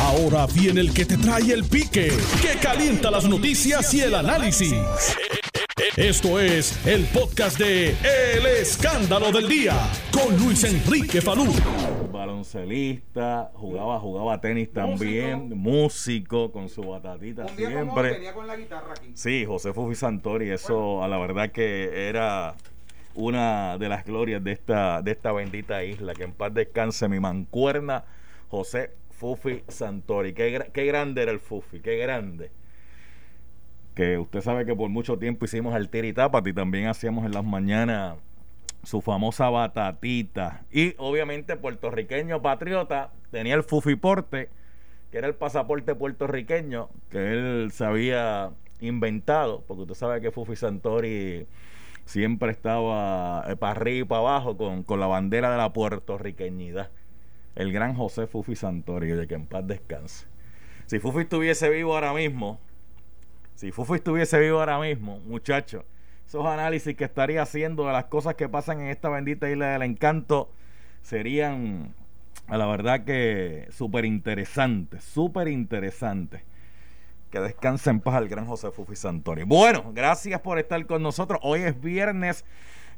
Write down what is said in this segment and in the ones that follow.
Ahora viene el que te trae el pique, que calienta las noticias y el análisis. Esto es el podcast de El Escándalo del Día con Luis Enrique Falú. Baloncelista, jugaba, jugaba tenis también, músico, con su batatita Un día como hoy siempre. venía con la guitarra aquí. Sí, José Fufi Santori, eso a la verdad que era una de las glorias de esta, de esta bendita isla. Que en paz descanse mi mancuerna, José Fufi Santori. Qué, gra- qué grande era el Fufi, qué grande. Que usted sabe que por mucho tiempo hicimos el tiritápati y también hacíamos en las mañanas su famosa batatita. Y obviamente puertorriqueño patriota, tenía el Fufiporte, que era el pasaporte puertorriqueño que él se había inventado, porque usted sabe que Fufi Santori siempre estaba eh, para arriba y para abajo con, con la bandera de la puertorriqueñidad. El gran José Fufi Santori, de que en paz descanse. Si Fufi estuviese vivo ahora mismo, si Fufi estuviese vivo ahora mismo, muchacho, esos análisis que estaría haciendo de las cosas que pasan en esta bendita isla del encanto serían, a la verdad que súper interesantes, súper interesantes. Que descanse en paz el gran José Fufi Santori. Bueno, gracias por estar con nosotros. Hoy es viernes.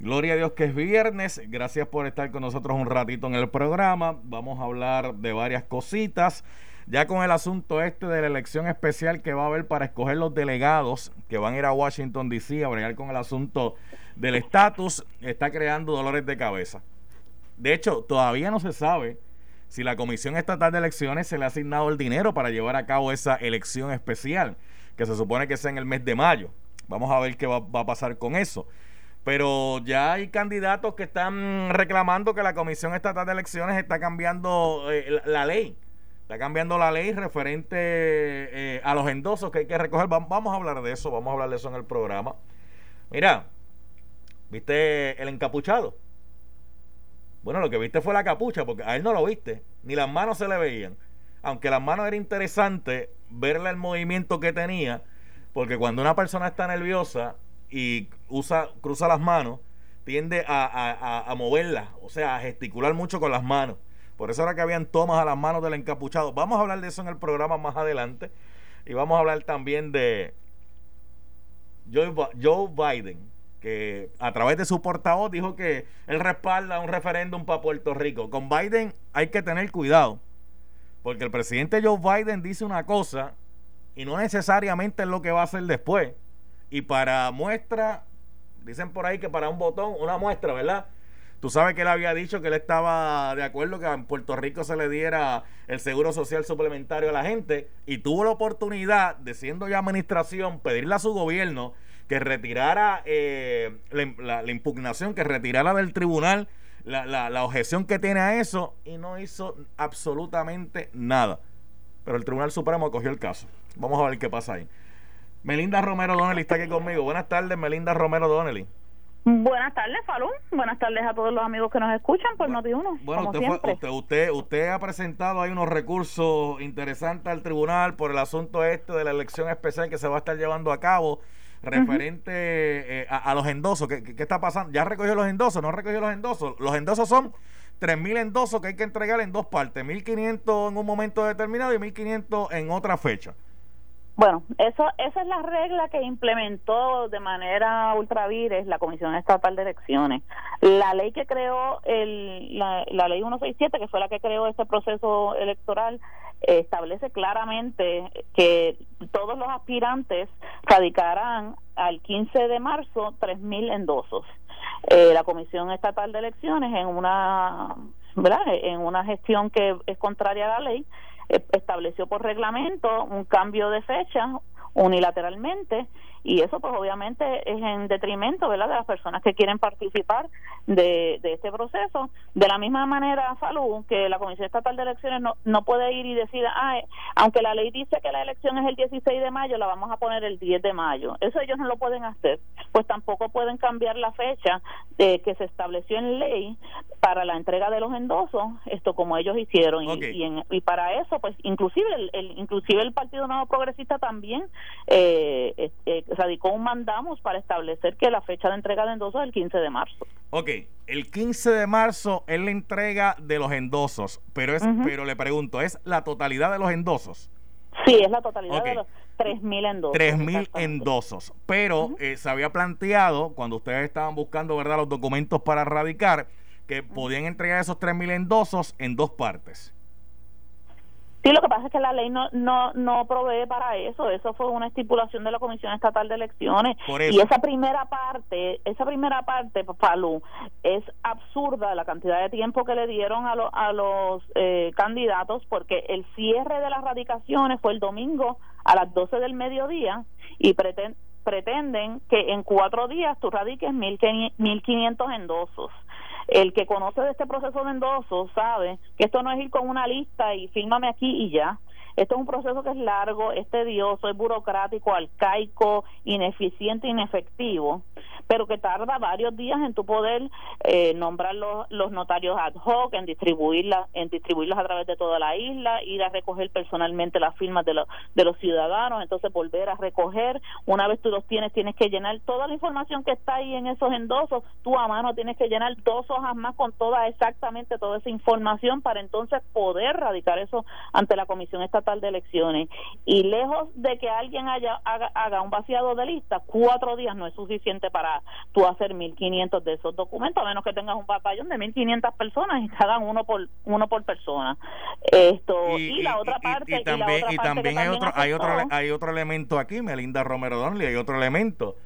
Gloria a Dios que es viernes. Gracias por estar con nosotros un ratito en el programa. Vamos a hablar de varias cositas. Ya con el asunto este de la elección especial que va a haber para escoger los delegados que van a ir a Washington DC a bregar con el asunto del estatus, está creando dolores de cabeza. De hecho, todavía no se sabe si la Comisión Estatal de Elecciones se le ha asignado el dinero para llevar a cabo esa elección especial, que se supone que sea en el mes de mayo. Vamos a ver qué va, va a pasar con eso. Pero ya hay candidatos que están reclamando que la Comisión Estatal de Elecciones está cambiando eh, la, ley. Está cambiando la ley referente eh, a los endosos que hay que recoger. Va- Vamos a hablar de eso, vamos a hablar de eso en el programa. Mira, ¿viste el encapuchado? Bueno, lo que viste fue la capucha, porque a él no lo viste, ni las manos se le veían. Aunque las manos era interesante verle el movimiento que tenía, porque cuando una persona está nerviosa y usa, cruza las manos, tiende a, a- moverlas, o sea, a gesticular mucho con las manos. Por eso era que habían tomas a las manos del encapuchado. Vamos a hablar de eso en el programa más adelante. Y vamos a hablar también de Joe, Joe Biden, que a través de su portavoz dijo que él respalda un referéndum para Puerto Rico. Con Biden hay que tener cuidado, porque el presidente Joe Biden dice una cosa y no necesariamente es lo que va a hacer después. Y para muestra, dicen por ahí que para un botón, una muestra, ¿verdad? Tú sabes que él había dicho que él estaba de acuerdo que en Puerto Rico se le diera el seguro social suplementario a la gente y tuvo la oportunidad de, siendo ya administración, pedirle a su gobierno que retirara eh, la, impugnación, que retirara del tribunal la, la- objeción que tiene a eso y no hizo absolutamente nada. Pero el Tribunal Supremo cogió el caso. Vamos a ver qué pasa ahí. Melinda Romero Donnelly está aquí conmigo. Buenas tardes, Melinda Romero Donnelly. Buenas tardes, Falú. Buenas tardes a todos los amigos que nos escuchan por Noti1, Bueno, como usted, fue- siempre. usted, usted, usted ha presentado ahí unos recursos interesantes al tribunal por el asunto este de la elección especial que se va a estar llevando a cabo referente eh, a, a los endosos. ¿Qué, qué, qué está pasando? ¿Ya recogió los endosos? ¿No recogió los endosos? Los endosos son 3.000 endosos que hay que entregar en dos partes. 1.500 en un momento determinado y 1.500 en otra fecha. Bueno, eso, esa es la regla que implementó de manera ultravires la Comisión Estatal de Elecciones. La ley que creó, el, la, ley 167, que fue la que creó este proceso electoral, establece claramente que todos los aspirantes radicarán al 15 de marzo 3.000 endosos. Eh, la Comisión Estatal de Elecciones, en una, ¿verdad? en una gestión que es contraria a la ley, estableció por reglamento un cambio de fecha unilateralmente y eso pues obviamente es en detrimento ¿verdad? de las personas que quieren participar de, de este proceso. De la misma manera Falú que la Comisión Estatal de Elecciones no, no puede ir y decir ah, eh, aunque la ley dice que la elección es el 16 de mayo la vamos a poner el 10 de mayo eso ellos no lo pueden hacer pues tampoco pueden cambiar la fecha de que se estableció en ley para la entrega de los endosos esto como ellos hicieron. Y- y, en- y para eso pues inclusive el, el- inclusive el Partido Nuevo Progresista también eh, eh, eh, radicó un mandamos para establecer que la fecha de entrega de endosos es el 15 de marzo. Ok, el 15 de marzo es la entrega de los endosos, pero es, pero le pregunto, ¿es la totalidad de los endosos? Sí, es la totalidad de los 3.000 endosos. 3.000 endosos. Pero eh, se había planteado, cuando ustedes estaban buscando verdad los documentos para radicar, que podían entregar esos 3.000 endosos en dos partes. Sí, lo que pasa es que la ley no, no, no provee para eso. Eso fue una estipulación de la Comisión Estatal de Elecciones. Y esa primera parte, esa primera parte, Palú, es absurda la cantidad de tiempo que le dieron a, a los eh, candidatos porque el cierre de las radicaciones fue el domingo a las 12 del mediodía y pretenden que en cuatro días tú radiques 1.500 endosos. El que conoce de este proceso de sabe que esto no es ir con una lista y fírmame aquí y ya. Esto es un proceso que es largo, es tedioso, es burocrático, arcaico, ineficiente, inefectivo, pero que tarda varios días en tu poder eh, nombrar los, los, notarios ad hoc, en distribuirlas, en distribuirlas a través de toda la isla, ir a recoger personalmente las firmas de, los de los ciudadanos, entonces volver a recoger. Una vez tú los tienes, tienes que llenar toda la información que está ahí en esos endosos. Tú a mano tienes que llenar dos hojas más con toda exactamente toda esa información para entonces poder radicar eso ante la Comisión Estatal de Elecciones. Y lejos de que alguien haya haga, un vaciado de lista, cuatro días no es suficiente para tú hacer 1.500 de esos documentos, a menos que tengas un batallón de 1.500 personas y cada uno por uno por persona. Esto y, la otra parte y, también, y también hay otro hay otro hay otro elemento aquí, Melinda Romero Donley, hay otro elemento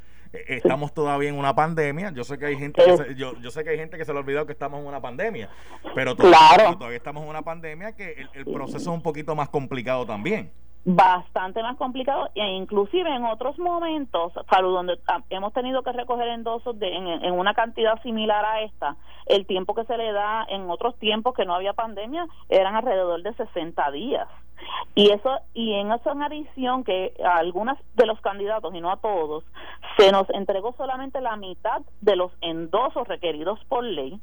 estamos todavía en una pandemia. Yo sé que hay gente que se, yo, yo sé que hay gente que se le ha olvidado que estamos en una pandemia, pero todavía, todavía estamos en una pandemia que el, proceso es un poquito más complicado también. Bastante más complicado e inclusive en otros momentos Salud, donde hemos tenido que recoger endosos de, en, en, una cantidad similar a esta el tiempo que se le da en otros tiempos que no había pandemia eran alrededor de 60 días. Y eso y en eso en adición que a algunos de los candidatos y no a todos se nos entregó solamente la mitad de los endosos requeridos por ley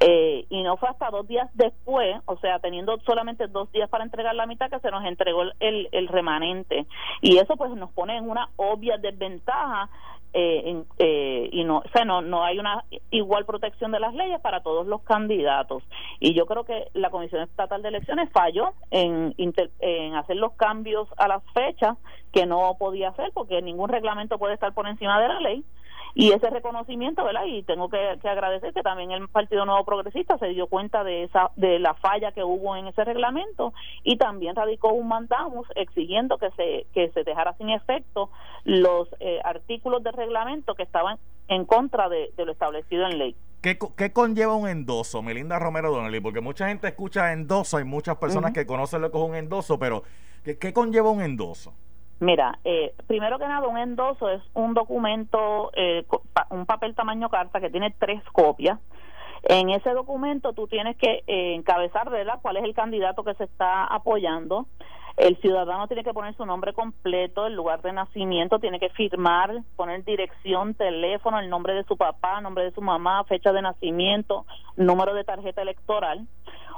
eh, y no fue hasta dos días después o sea teniendo solamente dos días para entregar la mitad que se nos entregó el, el remanente. Y eso pues nos pone en una obvia desventaja eh, eh, y no, o sea, no, no hay una igual protección de las leyes para todos los candidatos. Y yo creo que la Comisión Estatal de Elecciones falló en, en hacer los cambios a las fechas que no podía hacer porque ningún reglamento puede estar por encima de la ley y ese reconocimiento, ¿verdad? Y tengo que, agradecer que también el Partido Nuevo Progresista se dio cuenta de esa de la falla que hubo en ese reglamento y también radicó un mandamus exigiendo que se que se dejara sin efecto los eh, artículos del reglamento que estaban en contra de, lo establecido en ley. ¿Qué, ¿Qué, conlleva un endoso, Melinda Romero Donnelly? Porque mucha gente escucha endoso, hay muchas personas que conocen lo que es un endoso, pero ¿qué, qué conlleva un endoso? Mira, eh, primero que nada, un endoso es un documento, eh, un papel tamaño carta que tiene tres copias. En ese documento tú tienes que eh, encabezar, ¿verdad?, cuál es el candidato que se está apoyando. El ciudadano tiene que poner su nombre completo, el lugar de nacimiento, tiene que firmar, poner dirección, teléfono, el nombre de su papá, nombre de su mamá, fecha de nacimiento, número de tarjeta electoral.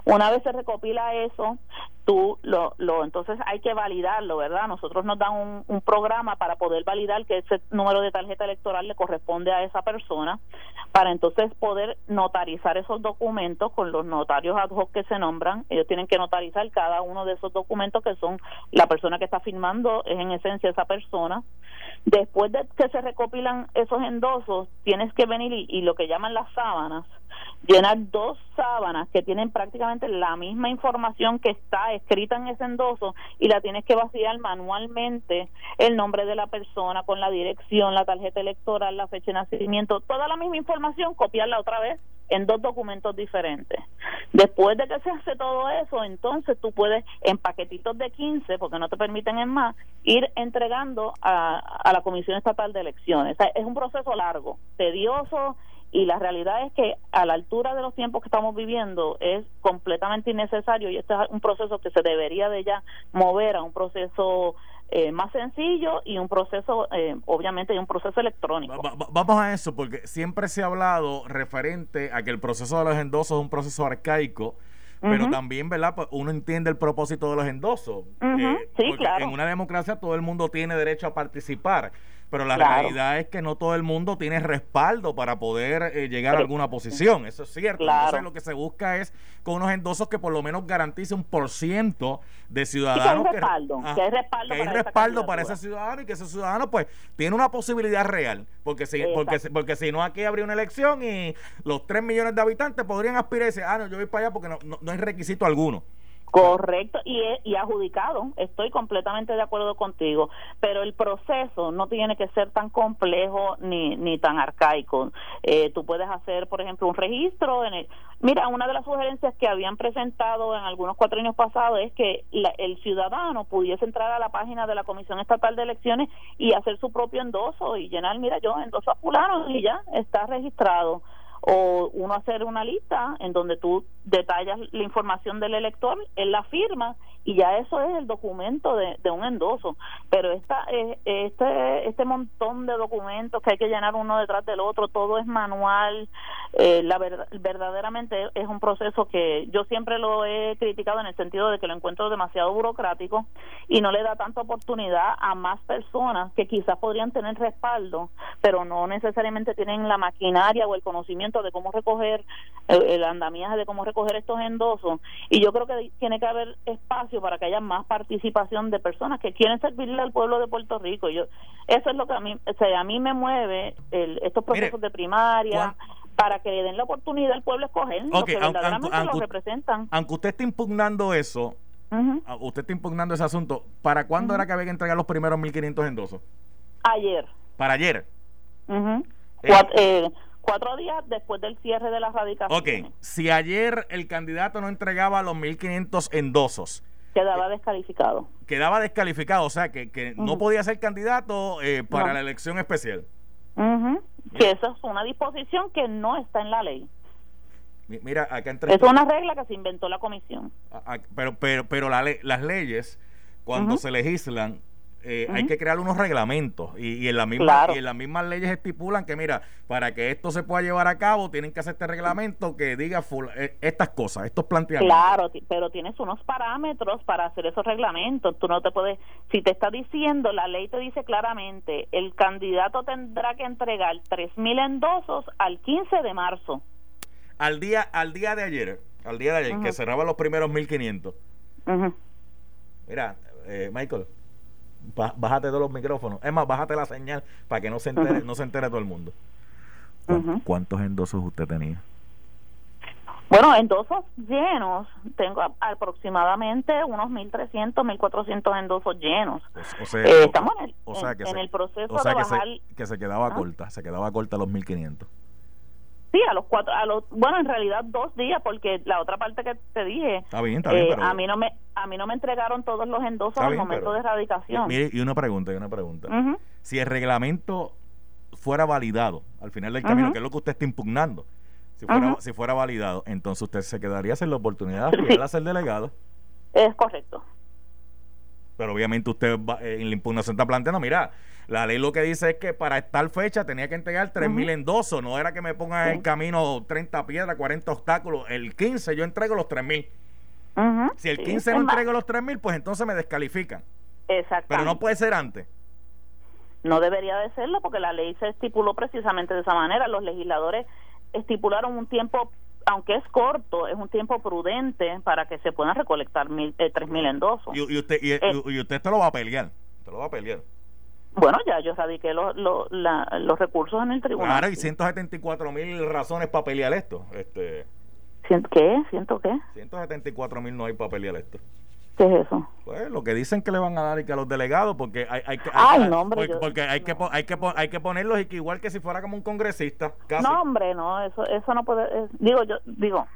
Una vez se recopila eso, tú lo, lo entonces hay que validarlo, ¿verdad? Nosotros nos dan un, programa para poder validar que ese número de tarjeta electoral le corresponde a esa persona, para entonces poder notarizar esos documentos con los notarios ad hoc que se nombran. Ellos tienen que notarizar cada uno de esos documentos que son la persona que está firmando, es en esencia esa persona. Después de que se recopilan esos endosos, tienes que venir y lo que llaman las sábanas, llenar dos sábanas que tienen prácticamente la misma información que está escrita en ese endoso y la tienes que vaciar manualmente el nombre de la persona con la dirección, la tarjeta electoral, la fecha de nacimiento, toda la misma información, copiarla otra vez en dos documentos diferentes. Después de que se hace todo eso, entonces tú puedes en paquetitos de 15, porque no te permiten en más, ir entregando a, a la Comisión Estatal de Elecciones. es un proceso largo, tedioso y la realidad es que a la altura de los tiempos que estamos viviendo es completamente innecesario y este es un proceso que se debería de ya mover a un proceso eh, más sencillo y un proceso, eh, obviamente, y un proceso electrónico. vamos a eso, porque siempre se ha hablado referente a que el proceso de los endosos es un proceso arcaico, pero también, ¿verdad? Pues uno entiende el propósito de los endosos. Eh, sí, claro. En una democracia todo el mundo tiene derecho a participar pero la realidad es que no todo el mundo tiene respaldo para poder eh, llegar a alguna posición, eso es cierto. Entonces lo que se busca es con unos endosos que por lo menos garantice un por ciento de ciudadanos. que, respaldo, que, hay respaldo, que hay respaldo para ese ciudadano y que ese ciudadano pues tiene una posibilidad real, porque si, porque, porque si no aquí habría una elección y los 3 millones de habitantes podrían aspirar y decir, ah, no, yo voy para allá porque no, no, no hay requisito alguno. Correcto, y, y adjudicado, estoy completamente de acuerdo contigo, pero el proceso no tiene que ser tan complejo ni, ni tan arcaico. Eh, tú puedes hacer, por ejemplo, un registro. En el, mira, una de las sugerencias que habían presentado en algunos cuatro años pasados es que el ciudadano pudiese entrar a la página de la Comisión Estatal de Elecciones y hacer su propio endoso y llenar, mira, yo endoso a fulano y ya está registrado o uno hacer una lista en donde tú detallas la información del elector, él la firma y ya eso es el documento de, de un endoso. Pero esta, eh, este, este montón de documentos que hay que llenar uno detrás del otro, todo es manual, eh, la verdad, verdaderamente es un proceso que yo siempre lo he criticado en el sentido de que lo encuentro demasiado burocrático y no le da tanta oportunidad a más personas que quizás podrían tener respaldo, pero no necesariamente tienen la maquinaria o el conocimiento de cómo recoger el, el andamiaje de cómo recoger estos endosos. Y yo creo que tiene que haber espacio para que haya más participación de personas que quieren servirle al pueblo de Puerto Rico. Yo eso es lo que a mí, o sea, a mí me mueve estos procesos de primaria para que le den la oportunidad al pueblo a escoger los que verdaderamente lo representan. Aunque usted esté impugnando eso, usted está impugnando ese asunto, ¿para cuándo era que había que entregar los primeros 1.500 endosos? Ayer. ¿Para ayer? eh, cuatro días después del cierre de la radicación. Ok, si ayer el candidato no entregaba los 1.500 endosos, Quedaba descalificado. Quedaba descalificado, o sea, que, que no podía ser candidato eh, para la elección especial. Que eso es una disposición que no está en la ley. Mira, acá entre... Es una regla que se inventó la comisión. pero pero, pero la las leyes, cuando se legislan, eh, hay que crear unos reglamentos. Y, en la misma, y en las mismas leyes estipulan que mira para que esto se pueda llevar a cabo tienen que hacer este reglamento que diga eh, estas cosas estos planteamientos. Claro pero tienes unos parámetros para hacer esos reglamentos. Tú no te puedes si te está diciendo la ley te dice claramente el candidato tendrá que entregar tres mil endosos al 15 de marzo. Al día al día de ayer al día de ayer que cerraba los primeros 1500 mira eh, Michael bájate de los micrófonos. Es más, bájate la señal para que no se entere, no se entere todo el mundo. ¿Cuántos endosos usted tenía? Bueno, endosos llenos, tengo aproximadamente unos 1.300, 1.400 endosos llenos. O, sea, eh, estamos en el, en, el proceso de bajar... que se quedaba corta, se quedaba corta los 1.500. Sí, a los cuatro, a los, bueno, en realidad dos días, porque la otra parte que te dije, está bien, está bien, eh, a mí no me, a mí no me entregaron todos los endosos al momento de erradicación. Mire, y una pregunta, y una pregunta. Si el reglamento fuera validado al final del camino, que es lo que usted está impugnando, si fuera, si fuera validado, entonces usted se quedaría sin la oportunidad de ser delegado. Es correcto. Pero obviamente usted eh, en la impugnación está planteando, mira, la ley lo que dice es que para tal fecha tenía que entregar 3.000 mil endosos, no era que me pongan en el camino 30 piedras, 40 obstáculos. El 15 yo entrego los 3.000 mil. Si el 15 no entrego los 3.000 mil, pues entonces me descalifican. Exacto. Pero no puede ser antes. No debería de serlo porque la ley se estipuló precisamente de esa manera. Los legisladores estipularon un tiempo aunque es corto, es un tiempo prudente para que se puedan recolectar mil, eh, tres mil endosos. Y, usted y, eh, y, usted te lo va a pelear, te lo va a pelear. Bueno, ya yo radiqué los los recursos en el tribunal. Ahora hay 174 mil razones para pelear esto. Este, ¿Qué? ¿Ciento qué? 174 mil no hay para pelear esto. ¿Qué es eso? Pues lo que dicen que le van a dar y que a los delegados, porque hay, hay, Ay, no, hombre, porque, hay, que, hay, que, hay que ponerlos y que igual que si fuera como un congresista. No, hombre, no, eso eso no puede. digo, yo digo,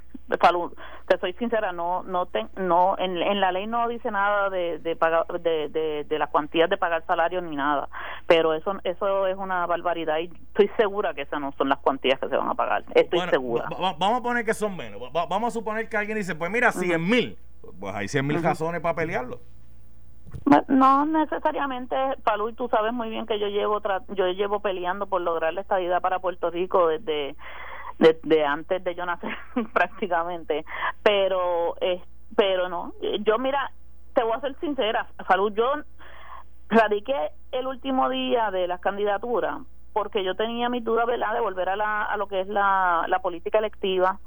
salud, te soy sincera, no no no en, en la ley no dice nada de de, pagar, de, de, de las cuantías de pagar salario ni nada, pero eso eso es una barbaridad y estoy segura que esas no son las cuantías que se van a pagar. Estoy segura. vamos a poner que son menos. vamos a suponer que alguien dice, pues mira, 100 mil pues hay 100 mil razones para pelearlo. No necesariamente, Palú, y tú sabes muy bien que yo llevo yo llevo peleando por lograr la estadidad para Puerto Rico desde de, antes de yo nacer prácticamente, pero pero no, yo mira, te voy a ser sincera, Salud, yo radiqué el último día de las candidaturas porque yo tenía mi duda ¿verdad? de volver a, la, a lo que es la, la política electiva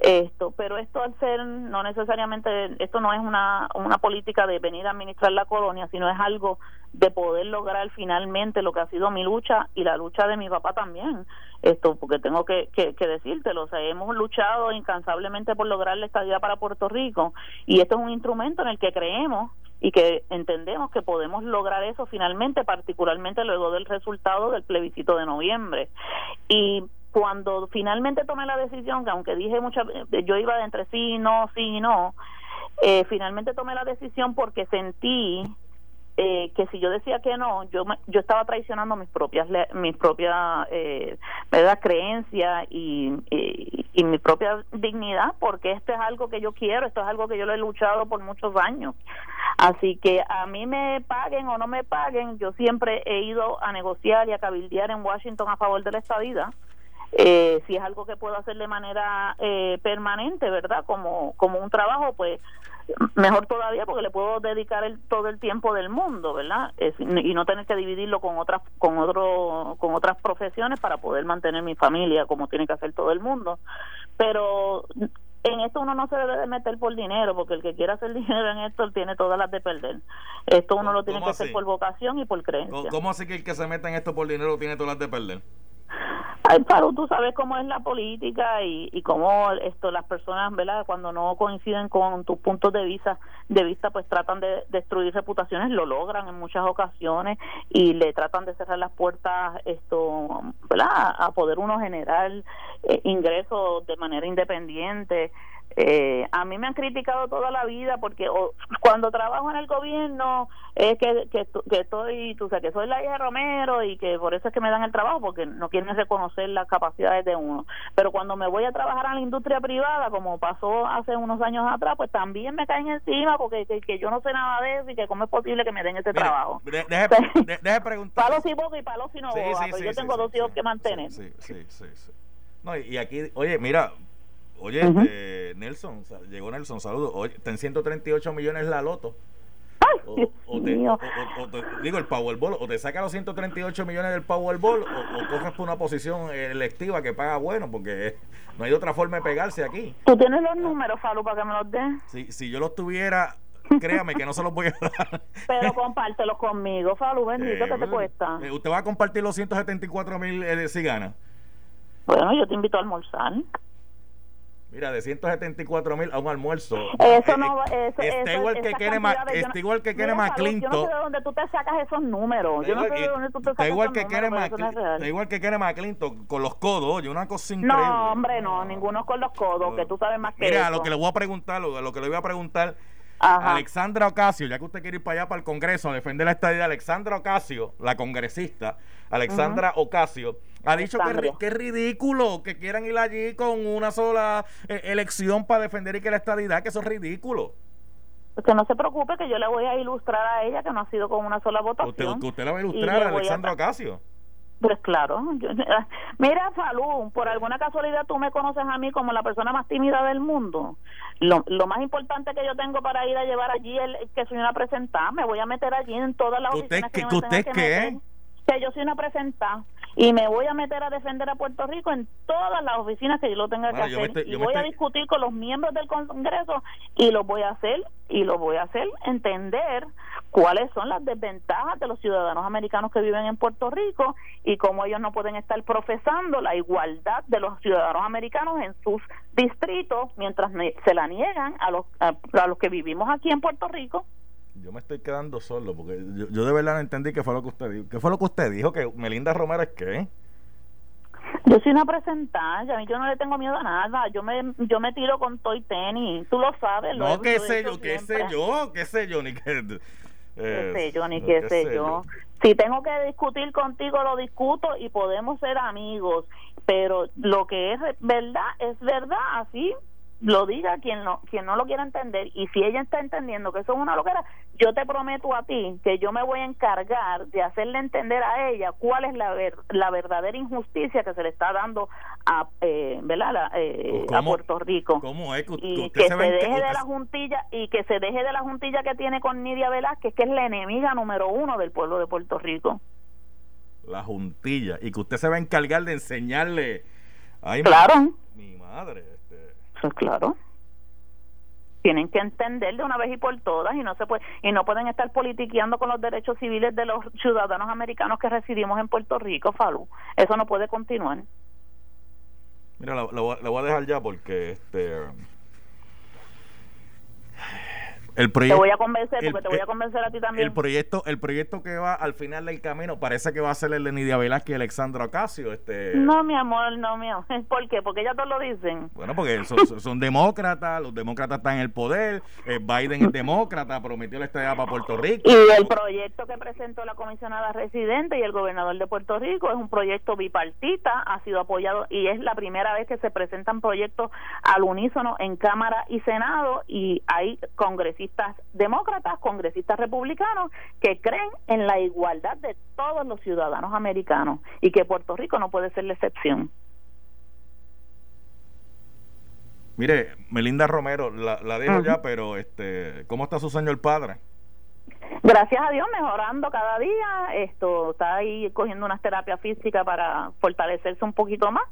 esto pero esto al ser no necesariamente esto no es una, una política de venir a administrar la colonia sino es algo de poder lograr finalmente lo que ha sido mi lucha y la lucha de mi papá también esto porque tengo que, que, que decírtelo o hemos luchado incansablemente por lograr la estabilidad para Puerto Rico y esto es un instrumento en el que creemos y que entendemos que podemos lograr eso finalmente, particularmente luego del resultado del plebiscito de noviembre. Y cuando finalmente tomé la decisión, que aunque dije muchas yo iba de entre sí, no, sí y no, eh, finalmente tomé la decisión porque sentí eh, que si yo decía que no, yo yo estaba traicionando mis propias mis propias eh, creencias y, y, mi propia dignidad, porque esto es algo que yo quiero, esto es algo que yo lo he luchado por muchos años. Así que a mí me paguen o no me paguen, yo siempre he ido a negociar y a cabildear en Washington a favor de la estadía. Eh, si es algo que puedo hacer de manera eh, permanente, ¿verdad? Como, como un trabajo, pues mejor todavía porque le puedo dedicar el, todo el tiempo del mundo, ¿verdad? y no tener que dividirlo con otras con otro con otras profesiones para poder mantener mi familia como tiene que hacer todo el mundo. Pero en esto uno no se debe de meter por dinero, porque el que quiera hacer dinero en esto tiene todas las de perder. Esto uno lo tiene que hacer por vocación y por creencia. ¿Cómo así que el que se meta en esto por dinero tiene todas las de perder? Ay, Paro, tú sabes cómo es la política y, y cómo esto las personas, ¿verdad? Cuando no coinciden con tus puntos de vista, de vista, pues tratan de destruir reputaciones, lo logran en muchas ocasiones y le tratan de cerrar las puertas, esto, ¿verdad? A poder uno generar eh, ingresos de manera independiente. Eh, a mí me han criticado toda la vida porque cuando trabajo en el gobierno es que, que, estoy, tú sabes, que soy la hija de Romero y que por eso es que me dan el trabajo porque no quieren reconocer las capacidades de uno. Pero cuando me voy a trabajar a la industria privada, como pasó hace unos años atrás, pues también me caen encima porque que, yo no sé nada de eso y que cómo es posible que me den ese trabajo. Deje, preguntar. Palos y boca y palos y no pero yo tengo dos hijos que mantener. Sí, sí, sí. No, y aquí, oye, mira, Oye, este, Nelson, llegó Nelson, saludos. Oye, ten 138 millones la loto. O, te, digo el Powerball, o te saca los 138 millones del Powerball o, coges por una posición electiva que paga bueno, porque no hay otra forma de pegarse aquí. ¿Tú tienes los números, Falu, para que me los des? Si, si yo los tuviera, créame que no se los voy a dar. Pero compártelos conmigo, Falu, bendito, ¿qué te cuesta? Eh, ¿Usted va a compartir los 174 mil eh, si gana? Bueno, yo te invito a almorzar. Mira, de 174 mil a un almuerzo. Eso no eh, eso, está igual que quiere más, está igual que quiere más Clinton. Yo no sé de dónde tú te sacas esos números. Yo no sé de dónde tú te sacas igual que quiere más, Está igual que quiere más Clinton con los codos, oye, una cosa increíble. No, hombre, no, ninguno con los codos, que tú sabes más que Mira, lo que le voy a preguntar, lo, lo que le voy a preguntar Alexandra Ocasio, ya que usted quiere ir para allá para el Congreso a defender la estadía, Alexandra Ocasio, la congresista, Alexandra Ocasio, ha dicho que, es ridículo que quieran ir allí con una sola eh, elección para defender y que la estadidad, que eso es ridículo. Pues que no se preocupe, que yo le voy a ilustrar a ella que no ha sido con una sola votación. Usted, usted la va a ilustrar a Alexandra Ocasio. Pues claro. mira, Falú, por alguna casualidad tú me conoces a mí como la persona más tímida del mundo. Lo, lo más importante que yo tengo para ir a llevar allí es que soy una presentada. Me voy a meter allí en todas las oficinas que, que usted qué? Que yo soy una presentada y me voy a meter a defender a Puerto Rico en todas las oficinas que yo lo tenga que hacer. y voy a discutir con los miembros del Congreso y lo voy a hacer y lo voy a hacer entender cuáles son las desventajas de los ciudadanos americanos que viven en Puerto Rico y cómo ellos no pueden estar profesando la igualdad de los ciudadanos americanos en sus distritos mientras se la niegan a los a los que vivimos aquí en Puerto Rico yo me estoy quedando solo porque yo, de verdad no entendí qué fue lo que usted dijo. ¿Qué fue lo que usted dijo? ¿Que Melinda Romero es qué? Yo soy una presentante, a mí yo no le tengo miedo a nada, yo me yo me tiro con toy tenis, tú lo sabes. No, qué sé yo, qué sé yo, qué sé yo, ni qué... qué sé yo, ni qué, sé yo. Si tengo que discutir contigo, lo discuto y podemos ser amigos, pero lo que es verdad es verdad, así lo diga quien no, quien no lo quiera entender y si ella está entendiendo que eso es una loquera, yo te prometo a ti que yo me voy a encargar de hacerle entender a ella cuál es la, la verdadera injusticia que se le está dando a, eh, ¿verdad? Eh, a Puerto Rico. ¿Cómo es? y que se, deje de la juntilla y que se deje de la juntilla que tiene con Nidia Velázquez, que es la enemiga número uno del pueblo de Puerto Rico. La juntilla. Y que usted se va a encargar de enseñarle... claro. mi madre pues claro. Tienen que entender de una vez y por todas y no se puede y no pueden estar politiqueando con los derechos civiles de los ciudadanos americanos que residimos en Puerto Rico, Falú. Eso no puede continuar. Mira, lo, voy a dejar ya porque este el proyecto, te voy a convencer, porque te voy a convencer a ti también. El proyecto, el proyecto que va al final del camino parece que va a ser el de Nidia Velázquez y Alexandra Ocasio. Este... No, mi amor, no, mi amor. ¿Por qué? Porque ellas todos lo dicen. Bueno, porque son, demócratas, los demócratas están en el poder, eh, Biden es demócrata, prometió la estadía para Puerto Rico. Y el proyecto que presentó la comisionada residente y el gobernador de Puerto Rico es un proyecto bipartita, ha sido apoyado y es la primera vez que se presentan proyectos al unísono en Cámara y Senado y hay congresistas demócratas, congresistas republicanos que creen en la igualdad de todos los ciudadanos americanos y que Puerto Rico no puede ser la excepción. Mire, Melinda Romero, la, la dejo ya, pero este, ¿cómo está su señor padre? Gracias a Dios, mejorando cada día. Esto está ahí cogiendo unas terapias físicas para fortalecerse un poquito más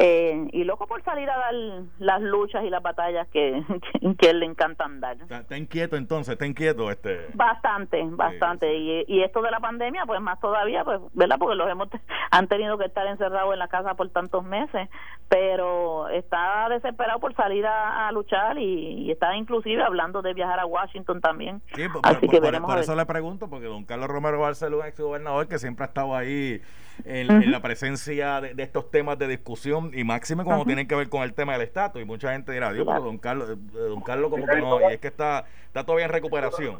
eh, y loco por salir a dar las luchas y las batallas que, que, le encantan dar. Está, inquieto entonces, está inquieto este. Bastante, bastante. Y, y, esto de la pandemia, pues más todavía, pues, ¿verdad? Porque los hemos han tenido que estar encerrados en la casa por tantos meses, pero está desesperado por salir a, luchar y, está inclusive hablando de viajar a Washington también. Sí, por, Así que veremos por eso le pregunto, porque don Carlos Romero Barcelona, ex gobernador, que siempre ha estado ahí en, la presencia de, estos temas de discusión y máxime como tienen que ver con el tema del estatus y mucha gente dirá Dios pero don Carlos eh, don Carlos como que no y es que está está todavía en recuperación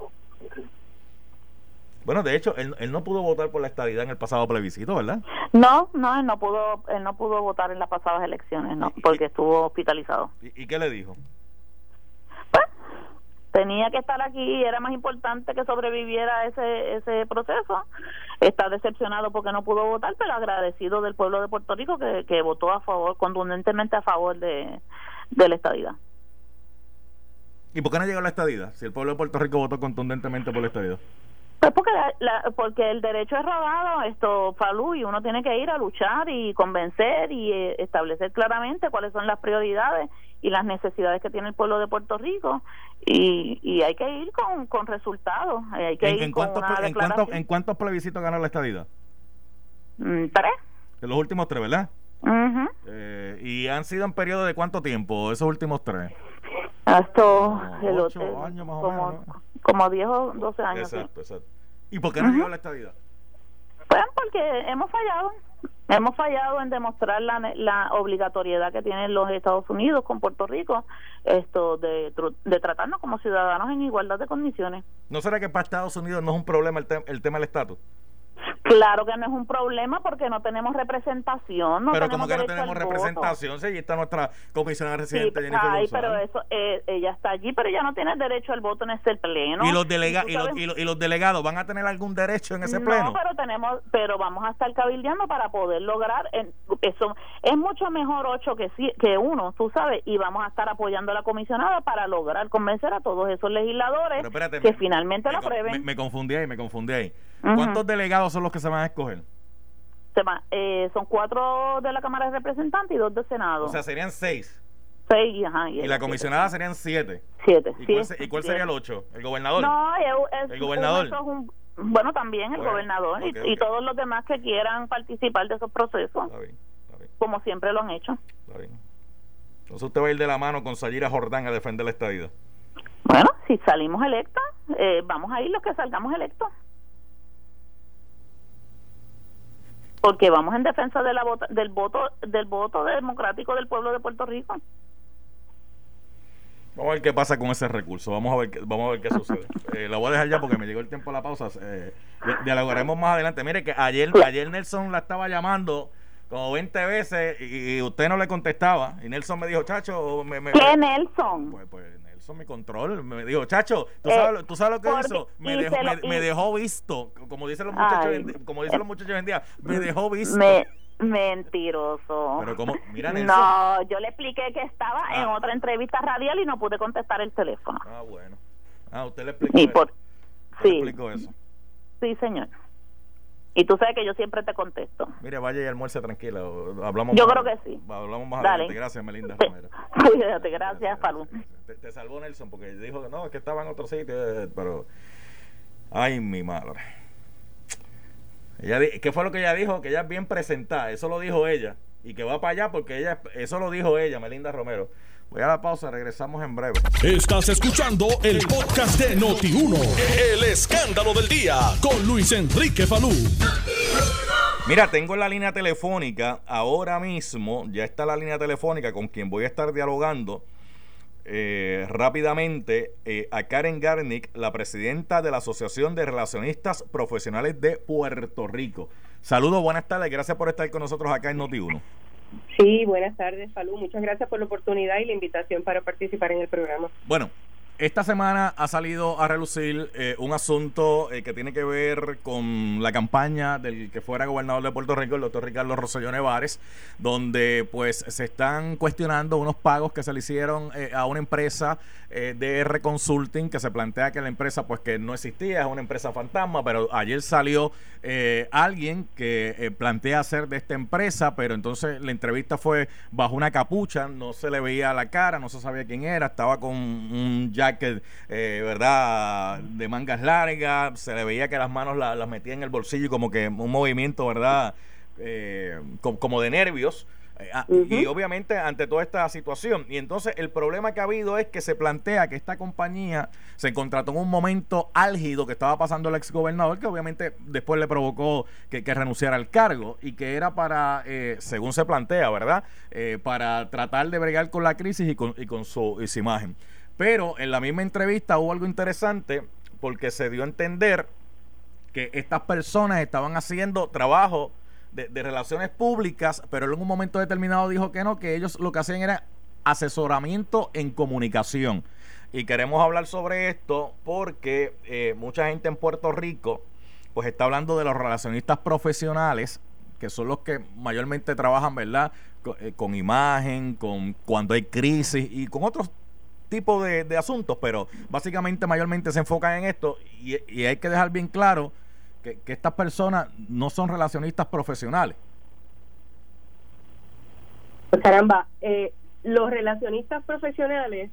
bueno, de hecho, él, no pudo votar por la estadidad en el pasado plebiscito, ¿verdad? No, no, él no pudo, él no pudo votar en las pasadas elecciones, no, porque estuvo hospitalizado. ¿Y, qué le dijo? Tenía que estar aquí y era más importante que sobreviviera ese ese proceso. Está decepcionado porque no pudo votar, pero agradecido del pueblo de Puerto Rico que, que votó a favor, contundentemente a favor de, de la estadidad. ¿Y por qué no llegó la estadidad? Si el pueblo de Puerto Rico votó contundentemente por la estadidad. Pues porque, porque el derecho es rodado, esto, Falú, y uno tiene que ir a luchar y convencer y eh, establecer claramente cuáles son las prioridades y las necesidades que tiene el pueblo de Puerto Rico y, y hay que ir con, con resultados. Hay que ¿En, ir cuántos, en, ¿En cuántos plebiscitos ganó la estadidad? Mm, tres. En los últimos tres, ¿verdad? eh, ¿Y han sido en periodo de cuánto tiempo esos últimos tres? Hasta el otro, años más como, o menos. Como 10 o 12 años. Exacto, exacto. ¿Y por qué no llegó la estadidad? Pues porque hemos fallado. Hemos fallado en demostrar la, obligatoriedad que tienen los Estados Unidos con Puerto Rico esto de, de tratarnos como ciudadanos en igualdad de condiciones. ¿No será que para Estados Unidos no es un problema el tema del estatus? Claro que no es un problema porque no tenemos representación. No pero como que no tenemos representación, si está nuestra comisionada residente sí, ay, pero eso, eh, ella está allí, pero ella no tiene derecho al voto en ese pleno. ¿Y los, delega y, los, y, los, delegados van a tener algún derecho en ese pleno? No, pero tenemos, pero vamos a estar cabildeando para poder lograr eso. Es mucho mejor ocho que que uno, tú sabes, y vamos a estar apoyando a la comisionada para lograr convencer a todos esos legisladores que finalmente lo aprueben. Me, confundí ahí, me confundí ahí. ¿Cuántos delegados son los que se van a escoger? Se eh, son cuatro de la Cámara de Representantes y dos de Senado. O sea, serían seis. Seis, ajá. Y, la comisionada serían siete. Siete. ¿Y, cuál, sería el ocho? ¿El gobernador? No, el gobernador. bueno, también el gobernador y, todos los demás que quieran participar de esos procesos. Está bien, Como siempre lo han hecho. Está bien. Entonces usted va a ir de la mano con Sayira Jordán a defender la estadía. Bueno, si salimos electos, eh, vamos a ir los que salgamos electos. Porque vamos en defensa de la del voto del voto democrático del pueblo de Puerto Rico. Vamos a ver qué pasa con ese recurso. Vamos a ver qué, vamos a ver qué sucede. Eh, lo voy a dejar ya porque me llegó el tiempo a la pausa. Eh, dialogaremos más adelante. Mire que ayer, ayer Nelson la estaba llamando como 20 veces y, usted no le contestaba. Y Nelson me dijo, chacho, me, me, ¿qué Nelson? Pues, pues Nelson, mi control. Me dijo, chacho, ¿tú, sabes, ¿tú sabes lo que hizo? Me dejó, me, dejó visto, como dicen los muchachos, como dicen los muchachos hoy en día, me dejó visto. Mentiroso. Pero como, mira No, yo le expliqué que estaba en ah. otra entrevista radial y no pude contestar el teléfono. Ah, bueno. Ah, usted le explicó eso. Por... Sí. Le explicó eso. Sí, señor. Y tú sabes que yo siempre te contesto. Mire, vaya y almuerce tranquila. Hablamos yo creo que sí. Hablamos más adelante. Gracias, Melinda Romero. Cuídate, gracias, Palú. Te, te, salvó Nelson porque dijo que no, es que estaba en otro sitio, eh, pero... Ay, mi madre. Ella, ¿Qué fue lo que ella dijo? Que ella es bien presentada. Eso lo dijo ella. Y que va para allá porque ella... Eso lo dijo ella, Melinda Romero. Voy a la pausa, regresamos en breve. Estás escuchando el podcast de Noti1. El escándalo del día con Luis Enrique Falú. Mira, tengo en la línea telefónica ahora mismo, ya está la línea telefónica con quien voy a estar dialogando eh, rápidamente eh, a Karen Garnick, la presidenta de la Asociación de Relacionistas Profesionales de Puerto Rico. Saludos, buenas tardes, gracias por estar con nosotros acá en Noti1. Sí, buenas tardes, Salud. Muchas gracias por la oportunidad y la invitación para participar en el programa. Bueno, esta semana ha salido a relucir eh, un asunto eh, que tiene que ver con la campaña del que fuera gobernador de Puerto Rico, el doctor Ricardo Rosselló Nevares, donde pues se están cuestionando unos pagos que se le hicieron eh, a una empresa de R Consulting que se plantea que la empresa pues que no existía, es una empresa fantasma, pero ayer salió alguien que plantea ser de esta empresa, pero entonces la entrevista fue bajo una capucha, no se le veía la cara, no se sabía quién era, estaba con un ya que eh, ¿verdad? De mangas largas, se le veía que las manos las metía en el bolsillo y como que un movimiento, ¿verdad? Eh, como de nervios. Eh, ah, y obviamente ante toda esta situación. Y entonces el problema que ha habido es que se plantea que esta compañía se contrató en un momento álgido que estaba pasando el ex gobernador, que obviamente después le provocó que, renunciara al cargo y que era para, según se plantea, ¿verdad? para tratar de bregar con la crisis y con, y con su, y su imagen. Pero en la misma entrevista hubo algo interesante porque se dio a entender que estas personas estaban haciendo trabajo de, relaciones públicas, pero en un momento determinado dijo que no, que ellos lo que hacían era asesoramiento en comunicación. Y queremos hablar sobre esto porque eh, mucha gente en Puerto Rico pues está hablando de los relacionistas profesionales, que son los que mayormente trabajan, ¿verdad? Con, eh, con imagen, con cuando hay crisis y con otros tipo de, asuntos, pero básicamente mayormente se enfocan en esto y, hay que dejar bien claro que, estas personas no son relacionistas profesionales. Pues caramba, eh, los relacionistas profesionales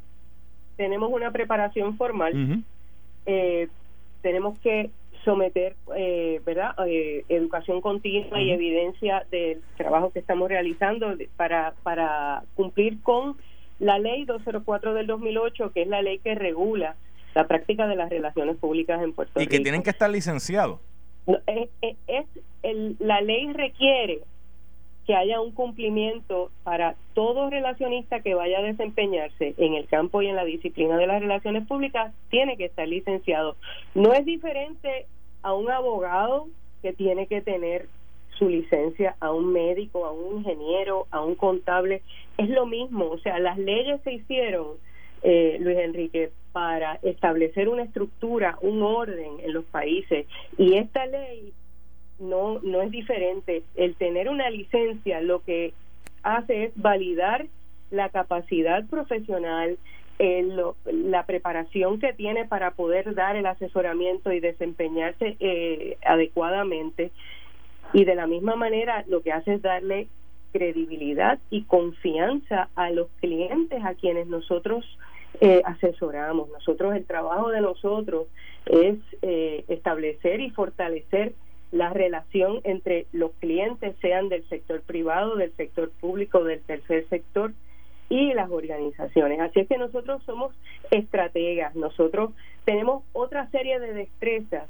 tenemos una preparación formal, eh, tenemos que someter, eh, ¿verdad?, educación continua y evidencia del trabajo que estamos realizando para, para cumplir con la ley 204 del 2008, que es la ley que regula la práctica de las relaciones públicas en Puerto Rico. Y que tienen que estar licenciados. es, es, el, la ley requiere que haya un cumplimiento para todo relacionista que vaya a desempeñarse en el campo y en la disciplina de las relaciones públicas, tiene que estar licenciado. No es diferente a un abogado que tiene que tener su licencia a un médico, a un ingeniero, a un contable. Es lo mismo, o sea, las leyes se hicieron, eh, Luis Enrique, para establecer una estructura, un orden en los países. Y esta ley no, no es diferente. El tener una licencia lo que hace es validar la capacidad profesional, la preparación que tiene para poder dar el asesoramiento y desempeñarse eh, adecuadamente y de la misma manera lo que hace es darle credibilidad y confianza a los clientes a quienes nosotros eh, asesoramos. Nosotros, el trabajo de nosotros es eh, establecer y fortalecer la relación entre los clientes, sean del sector privado, del sector público, del tercer sector y las organizaciones. Así es que nosotros somos estrategas, nosotros tenemos otra serie de destrezas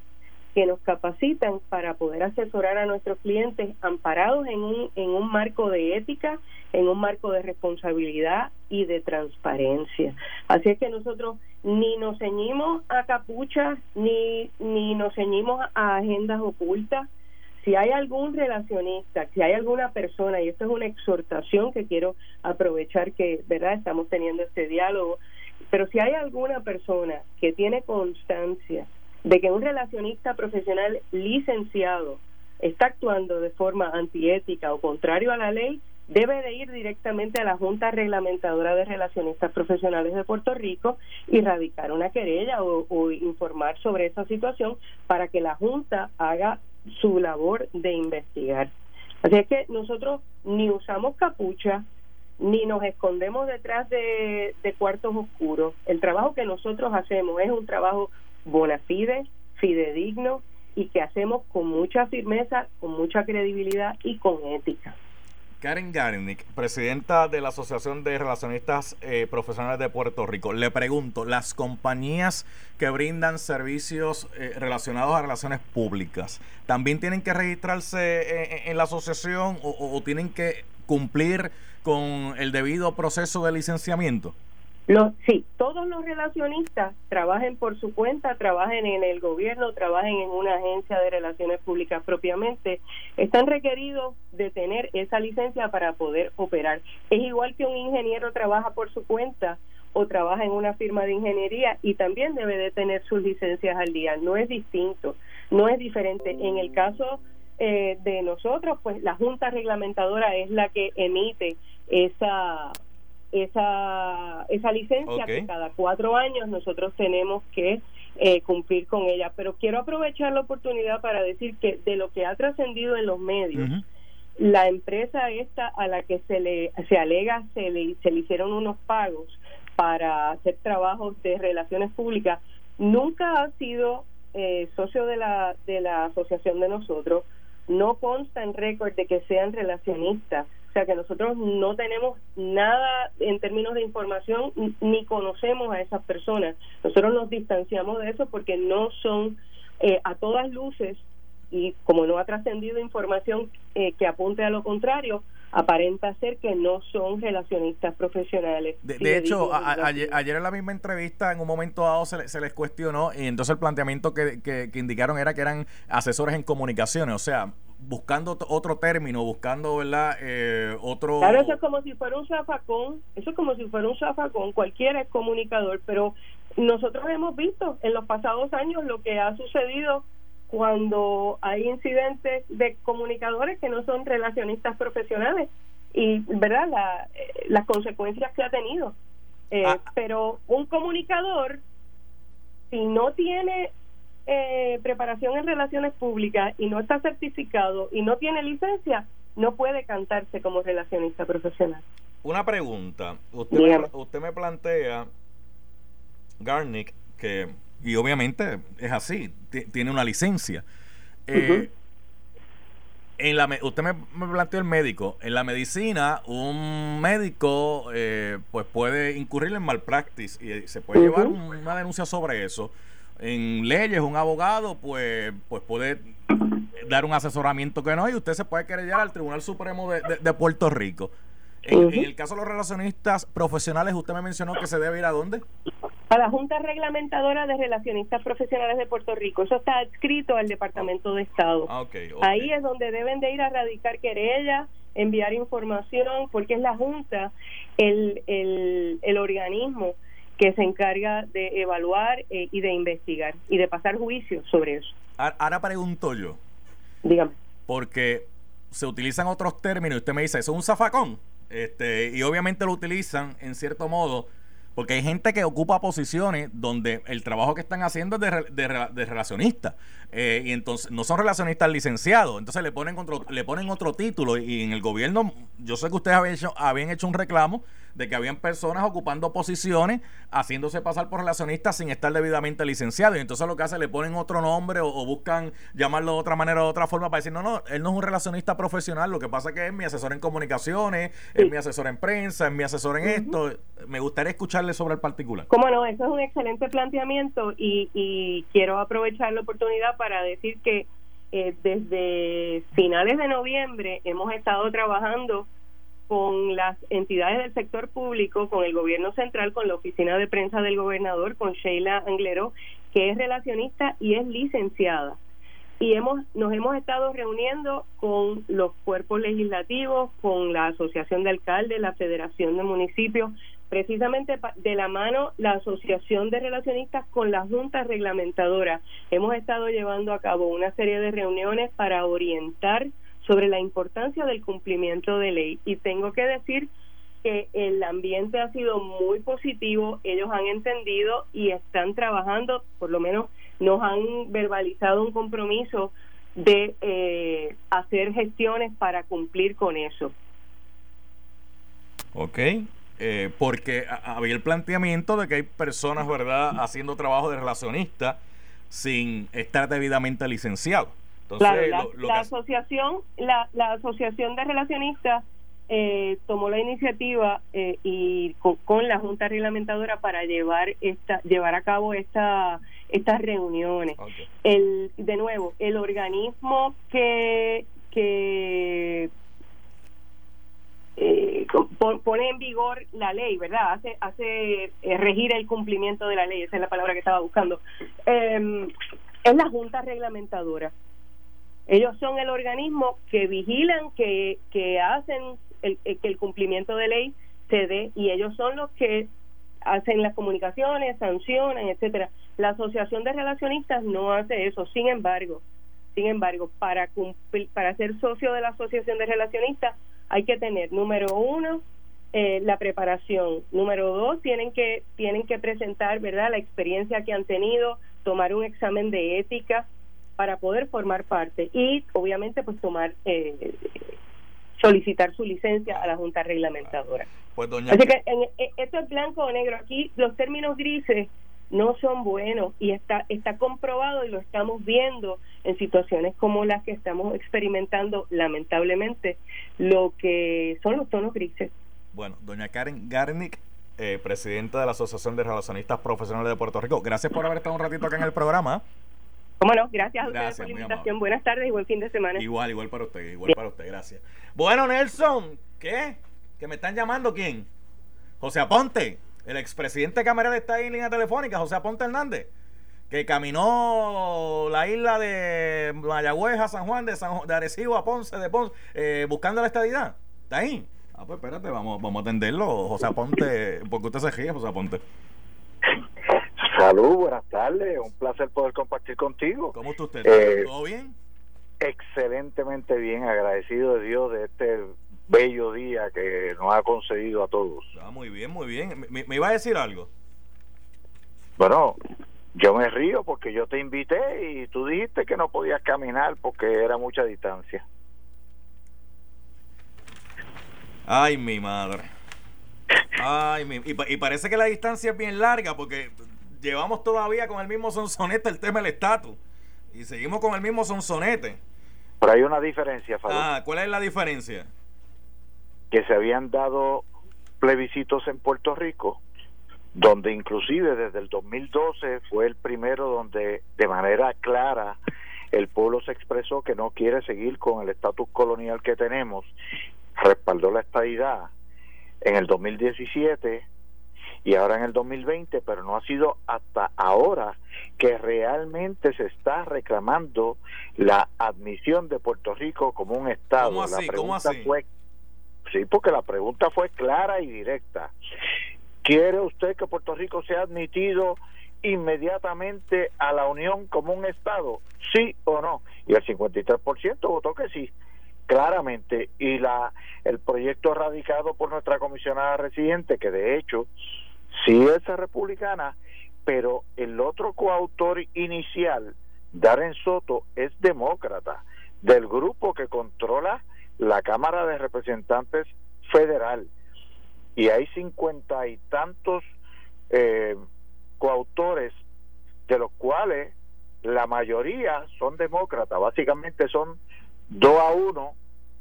que nos capacitan para poder asesorar a nuestros clientes amparados en un, en un marco de ética, en un marco de responsabilidad y de transparencia. Así es que nosotros ni nos ceñimos a capuchas, ni, ni nos ceñimos a agendas ocultas, si hay algún relacionista, si hay alguna persona, y esto es una exhortación que quiero aprovechar que, ¿verdad? Estamos teniendo este diálogo, pero si hay alguna persona que tiene constancia de que un relacionista profesional licenciado está actuando de forma antiética o contrario a la ley, debe de ir directamente a la Junta Reglamentadora de Relacionistas Profesionales de Puerto Rico y radicar una querella o, informar sobre esa situación para que la Junta haga su labor de investigar. Así es que nosotros ni usamos capucha, ni nos escondemos detrás de, de cuartos oscuros. El trabajo que nosotros hacemos es un trabajo bona fide, fidedigno y que hacemos con mucha firmeza, con mucha credibilidad y con ética. Karen Garnick, presidenta de la Asociación de Relacionistas eh, Profesionales de Puerto Rico. Le pregunto, ¿las compañías que brindan servicios eh, relacionados a relaciones públicas también tienen que registrarse eh, en, la asociación o tienen que cumplir con el debido proceso de licenciamiento? Sí, todos los relacionistas trabajen por su cuenta, trabajen en el gobierno, trabajen en una agencia de relaciones públicas propiamente, están requeridos de tener esa licencia para poder operar. Es igual que un ingeniero trabaja por su cuenta o trabaja en una firma de ingeniería y también debe de tener sus licencias al día. No es distinto, no es diferente. En el caso eh, de nosotros, pues la Junta Reglamentadora es la que emite esa esa, esa licencia que cada cuatro años nosotros tenemos que eh, cumplir con ella. Pero quiero aprovechar la oportunidad para decir que de lo que ha trascendido en los medios, la empresa esta a la que se le se alega se le, se le hicieron unos pagos para hacer trabajos de relaciones públicas nunca ha sido eh, socio de la de la asociación de nosotros. No consta en récord de que sean relacionistas sea que nosotros no tenemos nada en términos de información ni conocemos a esas personas. Nosotros nos distanciamos de eso porque no son eh, a todas luces y como no ha trascendido información eh, que apunte a lo contrario, aparenta ser que no son relacionistas profesionales. De, hecho, ayer, en la misma entrevista, en un momento dado se, se les cuestionó y entonces el planteamiento que, que, que, indicaron era que eran asesores en comunicaciones, o sea, buscando otro término, buscando, ¿verdad? Eh, otro... Claro, eso es como si fuera un zafacón, eso es como si fuera un zafacón, cualquiera es comunicador, pero nosotros hemos visto en los pasados años lo que ha sucedido cuando hay incidentes de comunicadores que no son relacionistas profesionales y, ¿verdad? La, eh, las consecuencias que ha tenido. Eh, ah. Pero un comunicador, si no tiene eh, preparación en relaciones públicas y no está certificado y no tiene licencia, no puede cantarse como relacionista profesional. Una pregunta. Usted, me, usted me plantea, Garnick, que, y obviamente es así, tiene una licencia. Eh, en la, usted me, planteó el médico. En la medicina, un médico eh, pues puede incurrir en malpractice y se puede llevar una denuncia sobre eso en leyes, un abogado, pues, pues puede dar un asesoramiento que no, y usted se puede querellar al Tribunal Supremo de, Puerto Rico. En, el caso de los relacionistas profesionales, usted me mencionó que se debe ir a dónde? A la Junta Reglamentadora de Relacionistas Profesionales de Puerto Rico. Eso está adscrito al Departamento de Estado. Ah, Ahí es donde deben de ir a radicar querella, enviar información, porque es la Junta el, el, el organismo que se encarga de evaluar eh, y de investigar y de pasar juicio sobre eso. Ahora pregunto yo. Dígame. Porque se utilizan otros términos y usted me dice, eso es un zafacón. Este, y obviamente lo utilizan en cierto modo porque hay gente que ocupa posiciones donde el trabajo que están haciendo es de, de, de relacionista. Eh, y entonces no son relacionistas licenciados. Entonces le ponen otro, le ponen otro título. Y en el gobierno, yo sé que ustedes habían hecho, habían hecho un reclamo de que habían personas ocupando posiciones, haciéndose pasar por relacionistas sin estar debidamente licenciados. Y entonces lo que hacen, le ponen otro nombre o, buscan llamarlo de otra manera o de otra forma para decir, no, no, él no es un relacionista profesional, lo que pasa es que es mi asesor en comunicaciones, es mi asesor en prensa, es mi asesor en esto. Me gustaría escucharle sobre el particular. Cómo no, eso es un excelente planteamiento y, y quiero aprovechar la oportunidad para decir que eh, desde finales de noviembre hemos estado trabajando con las entidades del sector público, con el gobierno central, con la oficina de prensa del gobernador, con Sheila Anglero, que es relacionista y es licenciada. y hemos nos hemos estado reuniendo con los cuerpos legislativos, con la Asociación de Alcaldes, la Federación de Municipios, precisamente de la mano la Asociación de Relacionistas con la Junta Reglamentadora. Hemos estado llevando a cabo una serie de reuniones para orientar sobre la importancia del cumplimiento de ley y tengo que decir que el ambiente ha sido muy positivo, ellos han entendido y están trabajando, por lo menos nos han verbalizado un compromiso de eh, hacer gestiones para cumplir con eso. Ok, eh, porque había el planteamiento de que hay personas, ¿verdad?, haciendo trabajo de relacionista sin estar debidamente licenciado. Entonces, la, asociación, la, la asociación de relacionistas eh, tomó la iniciativa eh, y con, la junta reglamentadora para llevar esta llevar a cabo esta estas reuniones. El de nuevo el organismo que que eh, pone en vigor la ley verdad hace hace regir el cumplimiento de la ley esa es la palabra que estaba buscando. Em, es la junta reglamentadora ellos son el organismo que vigilan, que, que hacen el, que el cumplimiento de ley se dé y ellos son los que hacen las comunicaciones, sancionan, etcétera. La Asociación de Relacionistas no hace eso. Sin embargo, sin embargo, para cumplir, para ser socio de la Asociación de Relacionistas hay que tener número uno eh, la preparación, número dos tienen que tienen que presentar, verdad, la experiencia que han tenido, tomar un examen de ética para poder formar parte y obviamente pues tomar eh, solicitar su licencia a la Junta Reglamentadora. Pues, Así que en, e, esto es blanco o negro. Aquí los términos grises no son buenos y está está comprobado y lo estamos viendo en situaciones como las que estamos experimentando lamentablemente lo que son los tonos grises. Bueno, doña Karen Garnick, eh, presidenta de la Asociación de Relacionistas Profesionales de Puerto Rico, gracias por haber estado un ratito acá en el programa. ¿Cómo no? Gracias a ustedes por la invitación. Buenas tardes y buen fin de semana. Igual, igual para usted, igual para usted, gracias. Bueno, Nelson, ¿qué? ¿Que me están llamando quién? José Aponte, el expresidente Cameral está ahí en línea telefónica, José Aponte Hernández, que caminó la isla de Mayagüez a San Juan, de, San, de Arecibo a Ponce, de Ponce, eh, buscando la estadidad. ¿Está ahí? Ah, pues espérate, vamos, vamos a atenderlo, José Aponte, porque usted se ríe, José Aponte. Salud, buenas tardes. Un placer poder compartir contigo. ¿Cómo está usted? Eh, ¿Todo bien? Excelentemente bien, agradecido de Dios de este bello día que nos ha concedido a todos. Ah, muy bien, muy bien. ¿Me, iba a decir algo? Bueno, yo me río porque yo te invité y tú dijiste que no podías caminar porque era mucha distancia. Ay, mi madre. Ay, mi, y, y, parece que la distancia es bien larga porque llevamos todavía con el mismo sonsonete el tema del estatus. Y seguimos con el mismo sonsonete. Pero hay una diferencia, Ah, ¿cuál es la diferencia? Que se habían dado plebiscitos en Puerto Rico, donde inclusive desde el 2012 fue el primero donde de manera clara el pueblo se expresó que no quiere seguir con el estatus colonial que tenemos, respaldó la estadidad. En el 2017 y ahora en el 2020, pero no ha sido hasta ahora que realmente se está reclamando la admisión de Puerto Rico como un estado. ¿Cómo así? La pregunta fue sí, porque la pregunta fue clara y directa. ¿Quiere usted que Puerto Rico sea admitido inmediatamente a la Unión como un estado? Sí o no? Y el 53% votó que sí claramente y la el proyecto radicado por nuestra comisionada residente que de hecho sí es republicana, pero el otro coautor inicial, Darren Soto, es demócrata, del grupo que controla la Cámara de Representantes Federal. Y hay cincuenta y tantos eh, coautores, de los cuales la mayoría son demócratas, básicamente son dos a uno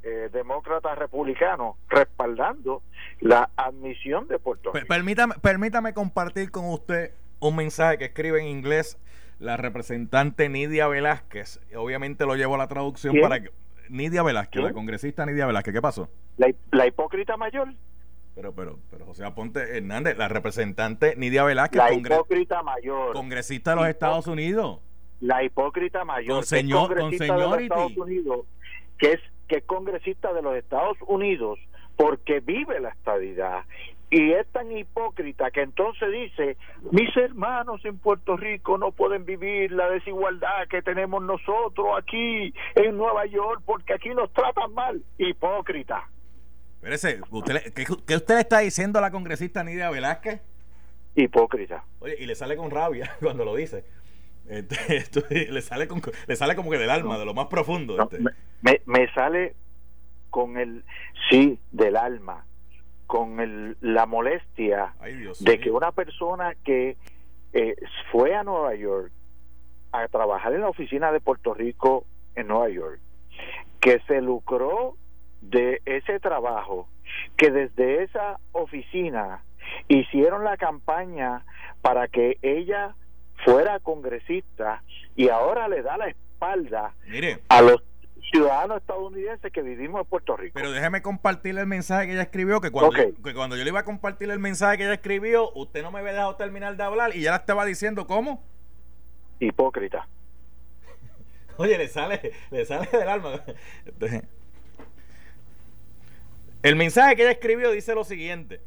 eh, demócratas republicanos respaldando la admisión de Puerto Rico. Permítame, permítame compartir con usted un mensaje que escribe en inglés la representante Nidia Velázquez. Obviamente lo llevo a la traducción para que... Nidia Velázquez, la congresista Nidia Velázquez, ¿qué pasó? La, hipócrita mayor. Pero, pero, pero José Aponte Hernández, la representante Nidia Velázquez, la hipócrita mayor. Congresista de los Estados Unidos la hipócrita mayor, Con señor- con de los. Estados Unidos, que es que es congresista de los Estados Unidos porque vive la estadidad y es tan hipócrita que entonces dice mis hermanos en Puerto Rico no pueden vivir la desigualdad que tenemos nosotros aquí en Nueva York porque aquí nos tratan mal hipócrita Espérese, ¿usted ¿qué, qué usted le está diciendo a la congresista Nidia Velázquez? hipócrita Oye, y le sale con rabia cuando lo dice. Este, esto- le, sale con, le sale como que del alma, de lo más profundo. Este. me, me- me sale con el sí del alma, con el, la molestia Ay, Dios de que una persona que eh, fue a Nueva York a trabajar en la oficina de Puerto Rico en Nueva York, que se lucró de ese trabajo, que desde esa oficina hicieron la campaña para que ella fuera congresista y ahora le da la espalda Mire, a los ciudadanos estadounidenses que vivimos en Puerto Rico. pero déjeme compartirle el mensaje que ella escribió, que cuando, Ok. que cuando yo le iba a compartir el mensaje que ella escribió, usted no me había dejado terminar de hablar y ya la estaba diciendo cómo. Hipócrita. Oye, le sale, le sale del alma. Entonces, el mensaje que ella escribió dice lo siguiente.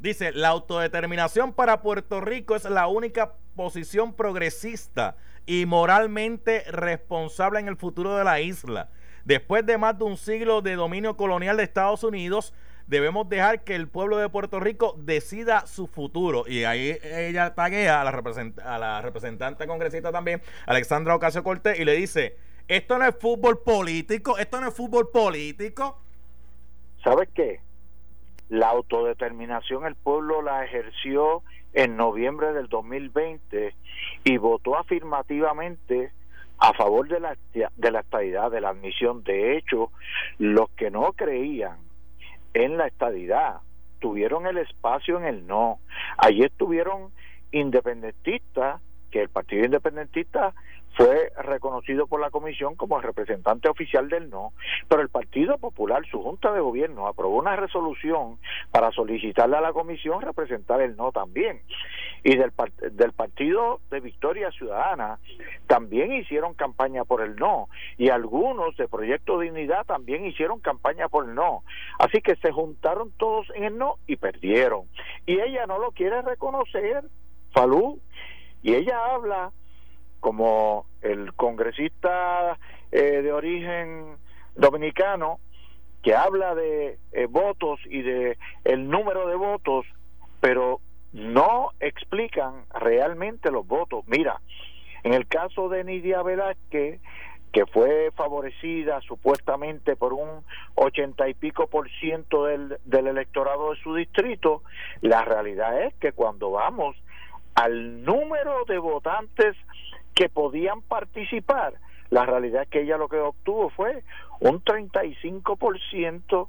Dice, la autodeterminación para Puerto Rico es la única posición progresista y moralmente responsable en el futuro de la isla. Después de más de un siglo de dominio colonial de Estados Unidos, debemos dejar que el pueblo de Puerto Rico decida su futuro. Y ahí ella taguea a la, a la representante congresista también, Alexandra Ocasio Cortés, y le dice, esto no es fútbol político, esto no es fútbol político. ¿Sabes qué? La autodeterminación el pueblo la ejerció en noviembre del 2020 y votó afirmativamente a favor de la, de la estadidad, de la admisión. De hecho, los que no creían en la estadidad tuvieron el espacio en el no. Allí estuvieron independentistas, que el Partido Independentista fue reconocido por la comisión como el representante oficial del no, pero el Partido Popular, su junta de gobierno, aprobó una resolución para solicitarle a la comisión representar el no también. Y del, del Partido de Victoria Ciudadana también hicieron campaña por el no. Y algunos de Proyecto Dignidad también hicieron campaña por el no. Así que se juntaron todos en el no y perdieron. Y ella no lo quiere reconocer, Falú. Y ella habla como el congresista eh, de origen dominicano que habla de eh, votos y de el número de votos, pero no explican realmente los votos. Mira, en el caso de Nidia Velázquez, que fue favorecida supuestamente por un ochenta y pico por ciento del, del electorado de su distrito, la realidad es que cuando vamos al número de votantes que podían participar, la realidad es que ella lo que obtuvo fue un 35%.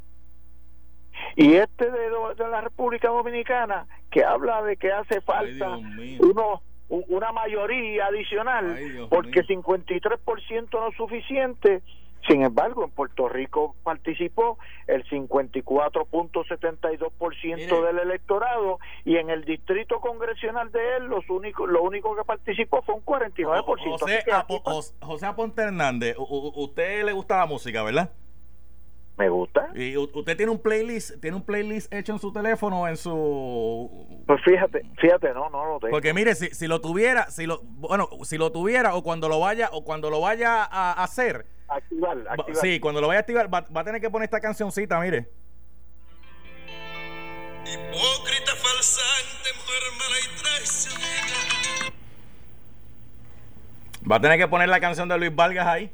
Y este de, la República Dominicana, que habla de que hace falta uno, una mayoría adicional, Ay, porque mío. 53% no es suficiente. Sin embargo, en Puerto Rico participó el 54.72% Mire. del electorado y en el distrito congresional de él los únicos, lo único que participó fue un 49%. José, José Aponte Hernández, usted le gusta la música, ¿verdad? Me gusta. Y usted tiene un playlist, tiene un playlist hecho en su teléfono, en su Pues fíjate, fíjate, no, no lo tengo. porque mire, si, si lo tuviera, si lo bueno, si lo tuviera o cuando lo vaya o cuando lo vaya a hacer, Activar, va- activar. sí, cuando lo vaya a activar va, va a tener que poner esta cancioncita, mire. Hipócrita, falsante, mujer mala y traicionera. Va a tener que poner la canción de Luis Vargas ahí.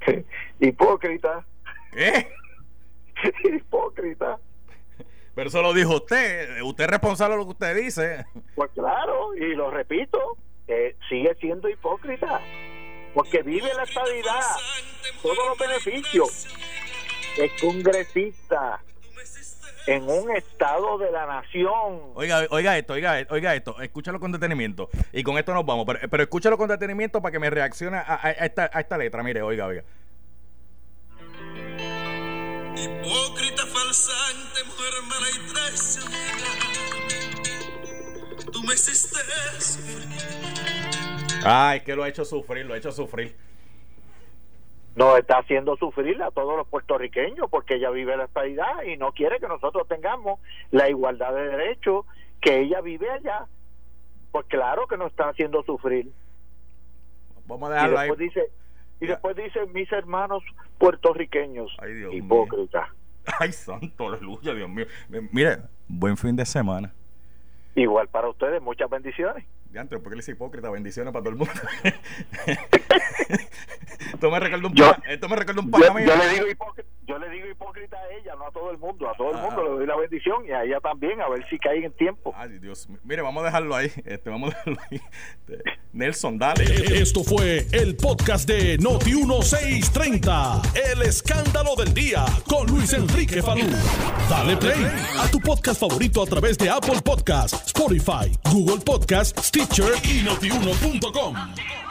Hipócrita, ¿Qué? hipócrita. Pero eso lo dijo usted, usted es responsable de lo que usted dice. Pues claro, y lo repito, eh, sigue siendo hipócrita, porque vive la estabilidad, todos los beneficios. Es congresista en un estado de la nación. Oiga, oiga esto, oiga, oiga esto, escúchalo con detenimiento. Y con esto nos vamos, pero, pero escúchalo con detenimiento para que me reaccione a, a- a esta, a esta letra. Mire, oiga, oiga. Hipócrita, falsante, mujer mala y traicionera. Tú me hiciste sufrir. Ay, que lo ha hecho sufrir, lo ha hecho sufrir. Nos está haciendo sufrir a todos los puertorriqueños porque ella vive la estabilidad y no quiere que nosotros tengamos la igualdad de derechos que ella vive allá. Pues claro que nos está haciendo sufrir. Vamos a Y dejarlo ahí. dice, y después dice mis hermanos puertorriqueños, Ay, Dios mío. hipócritas. Ay, santo, aleluya, Dios mío. Mire, buen fin de semana. Igual para ustedes, muchas bendiciones. Diantre, ¿por qué le dice hipócrita? Bendiciones para todo el mundo. esto me recuerda un Yo- pana, esto me recuerda un yo le digo hipócrita, yo le digo hipócrita a ella, no a todo el mundo, a todo el Ah. mundo le doy la bendición y a ella también, a ver si cae en tiempo. Ay, Dios. Mire, vamos a dejarlo ahí. Este, vamos a dejarlo ahí. Este, Nelson, dale. Esto fue el podcast de Noti 1630. El escándalo del día con Luis Enrique Falú. Dale play a tu podcast favorito a través de Apple Podcasts, Spotify, Google Podcasts, Stitcher y notiuno.com.